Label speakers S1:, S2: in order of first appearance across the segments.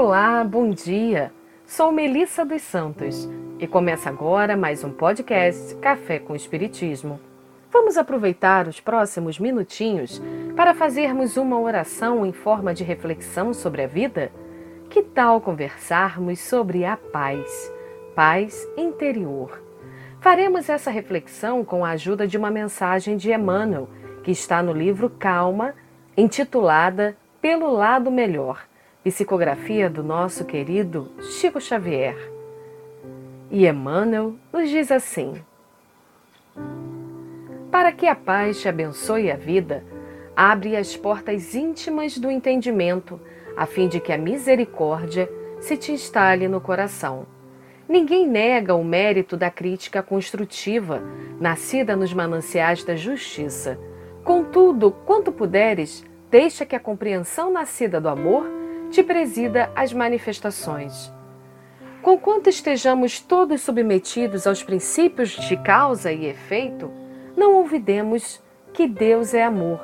S1: Olá, bom dia. Sou Melissa dos Santos e começa agora mais um podcast Café com Espiritismo. Vamos aproveitar os próximos minutinhos para fazermos uma oração em forma de reflexão sobre a vida? Que tal conversarmos sobre a paz, paz interior? Faremos essa reflexão com a ajuda de uma mensagem de Emmanuel, que está no livro Calma, intitulada Pelo Lado Melhor psicografia do nosso querido Chico Xavier. E Emmanuel nos diz assim: Para que a paz te abençoe a vida, abre as portas íntimas do entendimento, a fim de que a misericórdia se te instale no coração. Ninguém nega o mérito da crítica construtiva, nascida nos mananciais da justiça. Contudo, quanto puderes, deixa que a compreensão nascida do amor te presida as manifestações. Conquanto estejamos todos submetidos aos princípios de causa e efeito, não olvidemos que Deus é amor,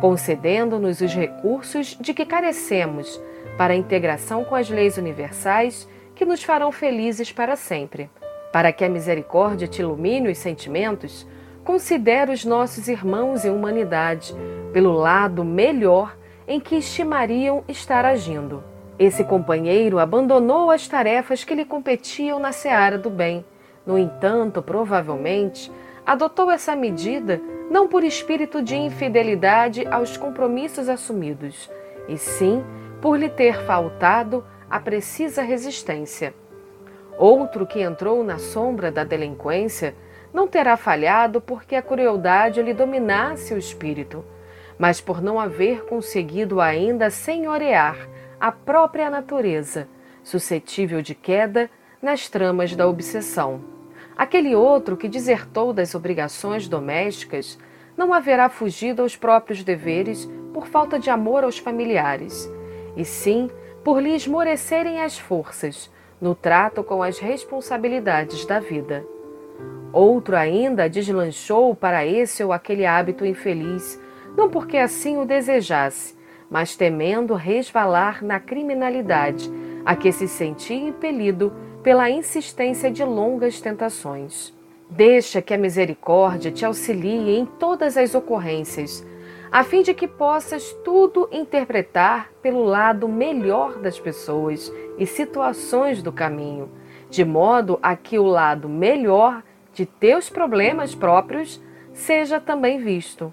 S1: concedendo-nos os recursos de que carecemos para a integração com as leis universais que nos farão felizes para sempre. Para que a misericórdia te ilumine os sentimentos, considere os nossos irmãos em humanidade pelo lado melhor em que estimariam estar agindo. Esse companheiro abandonou as tarefas que lhe competiam na seara do bem. No entanto, provavelmente, adotou essa medida não por espírito de infidelidade aos compromissos assumidos, e sim por lhe ter faltado a precisa resistência. Outro que entrou na sombra da delinquência não terá falhado porque a crueldade lhe dominasse o espírito mas por não haver conseguido ainda senhorear a própria natureza, suscetível de queda nas tramas da obsessão. Aquele outro que desertou das obrigações domésticas não haverá fugido aos próprios deveres por falta de amor aos familiares, e sim por lhe esmorecerem as forças no trato com as responsabilidades da vida. Outro ainda deslanchou para esse ou aquele hábito infeliz não porque assim o desejasse, mas temendo resvalar na criminalidade, a que se sentia impelido pela insistência de longas tentações. Deixa que a misericórdia te auxilie em todas as ocorrências, a fim de que possas tudo interpretar pelo lado melhor das pessoas e situações do caminho, de modo a que o lado melhor de teus problemas próprios seja também visto.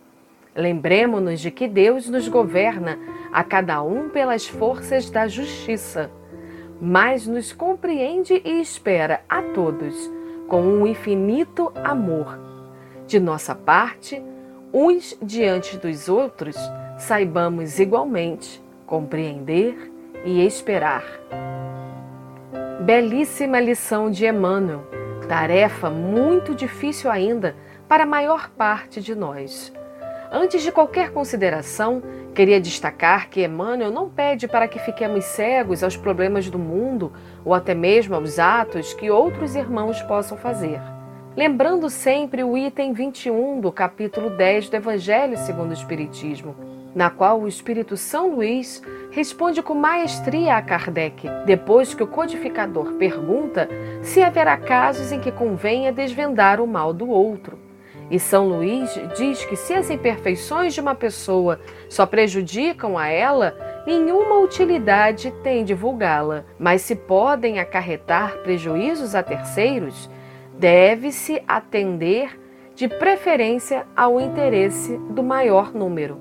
S1: Lembremos-nos de que Deus nos governa a cada um pelas forças da justiça, mas nos compreende e espera a todos com um infinito amor. De nossa parte, uns diante dos outros, saibamos igualmente compreender e esperar. Belíssima lição de Emmanuel, tarefa muito difícil ainda para a maior parte de nós. Antes de qualquer consideração, queria destacar que Emmanuel não pede para que fiquemos cegos aos problemas do mundo ou até mesmo aos atos que outros irmãos possam fazer. Lembrando sempre o item 21 do capítulo 10 do Evangelho segundo o Espiritismo, na qual o Espírito São Luís responde com maestria a Kardec, depois que o codificador pergunta se haverá casos em que convenha desvendar o mal do outro. E São Luís diz que se as imperfeições de uma pessoa só prejudicam a ela, nenhuma utilidade tem divulgá-la. Mas se podem acarretar prejuízos a terceiros, deve-se atender de preferência ao interesse do maior número.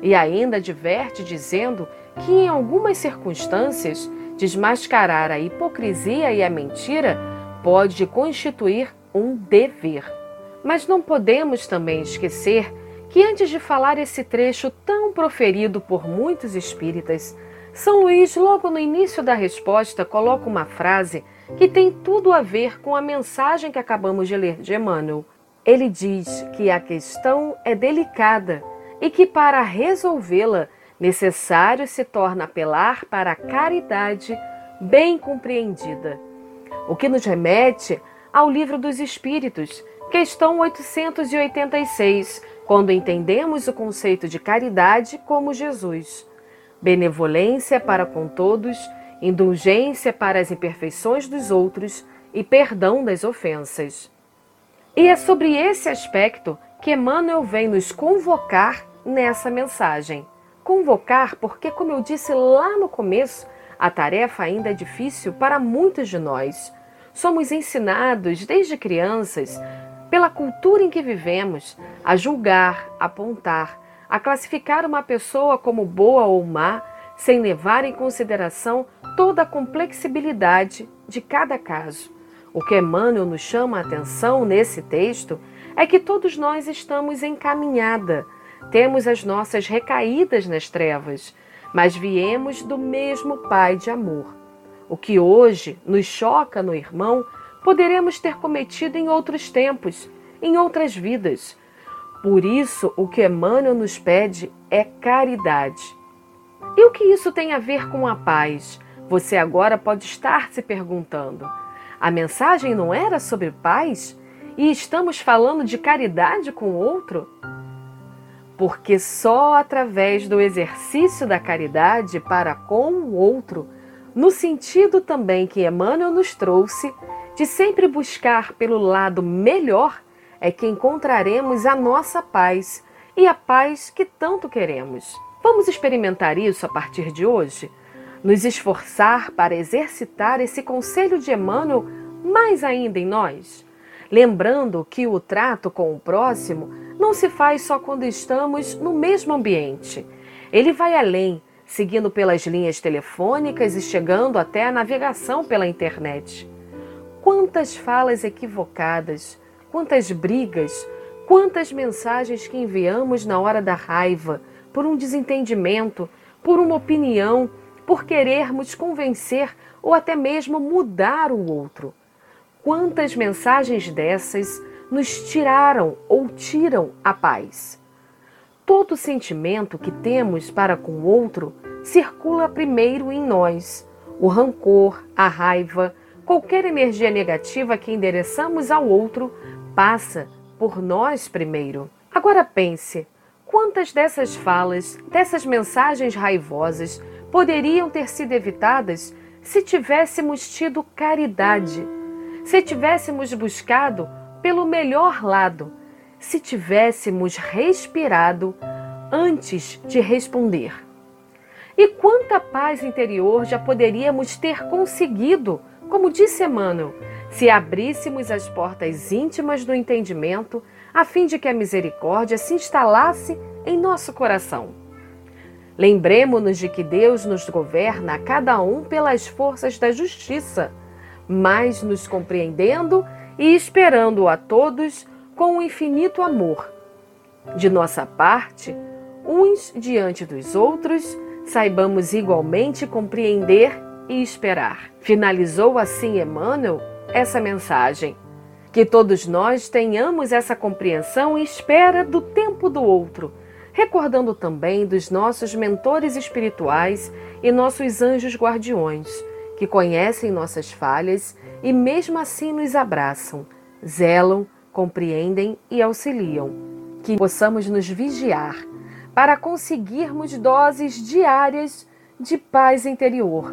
S1: E ainda adverte dizendo que em algumas circunstâncias desmascarar a hipocrisia e a mentira pode constituir um dever. Mas não podemos também esquecer que antes de falar esse trecho tão proferido por muitos espíritas, São Luís, logo no início da resposta, coloca uma frase que tem tudo a ver com a mensagem que acabamos de ler de Emmanuel. Ele diz que a questão é delicada e que para resolvê-la necessário se torna apelar para a caridade bem compreendida. O que nos remete ao livro dos Espíritos, Questão 886, quando entendemos o conceito de caridade como Jesus. Benevolência para com todos indulgência para as imperfeições dos outros e perdão das ofensas. E é sobre esse aspecto que Emmanuel vem nos convocar nessa mensagem. Convocar porque, como eu disse lá no começo, a tarefa ainda é difícil para muitos de nós. Somos ensinados desde crianças, pela cultura em que vivemos, a julgar, apontar, a classificar uma pessoa como boa ou má, sem levar em consideração toda a complexibilidade de cada caso. O que Emmanuel nos chama a atenção nesse texto é que todos nós estamos em caminhada, temos as nossas recaídas nas trevas, mas viemos do mesmo Pai de amor. O que hoje nos choca no irmão, poderemos ter cometido em outros tempos, em outras vidas. Por isso, o que Emmanuel nos pede é caridade. E o que isso tem a ver com a paz? Você agora pode estar se perguntando. A mensagem não era sobre paz? E estamos falando de caridade com o outro? Porque só através do exercício da caridade para com o outro, no sentido também que Emmanuel nos trouxe, de sempre buscar pelo lado melhor, é que encontraremos a nossa paz e a paz que tanto queremos. Vamos experimentar isso a partir de hoje? nos esforçar para exercitar esse conselho de Emmanuel mais ainda em nós? Lembrando que o trato com o próximo não se faz só quando estamos no mesmo ambiente. Ele vai além, seguindo pelas linhas telefônicas e chegando até a navegação pela internet. Quantas falas equivocadas, quantas brigas, quantas mensagens que enviamos na hora da raiva, por um desentendimento, por uma opinião por querermos convencer ou até mesmo mudar o outro. Quantas mensagens dessas nos tiraram ou tiram a paz? Todo sentimento que temos para com o outro circula primeiro em nós. O rancor, a raiva, qualquer energia negativa que endereçamos ao outro passa por nós primeiro. Agora pense: quantas dessas falas, dessas mensagens raivosas poderiam ter sido evitadas se tivéssemos tido caridade, se tivéssemos buscado pelo melhor lado, se tivéssemos respirado antes de responder. E quanta paz interior já poderíamos ter conseguido, como disse Emmanuel, se abríssemos as portas íntimas do entendimento, a fim de que a misericórdia se instalasse em nosso coração. Lembremos-nos de que Deus nos governa a cada um pelas forças da justiça, mas nos compreendendo e esperando a todos com um infinito amor. De nossa parte, uns diante dos outros, saibamos igualmente compreender e esperar. Finalizou assim Emmanuel essa mensagem. Que todos nós tenhamos essa compreensão e espera do tempo do outro recordando também dos nossos mentores espirituais e nossos anjos guardiões, que conhecem nossas falhas e mesmo assim nos abraçam, zelam, compreendem e auxiliam. Que possamos nos vigiar para conseguirmos doses diárias de paz interior.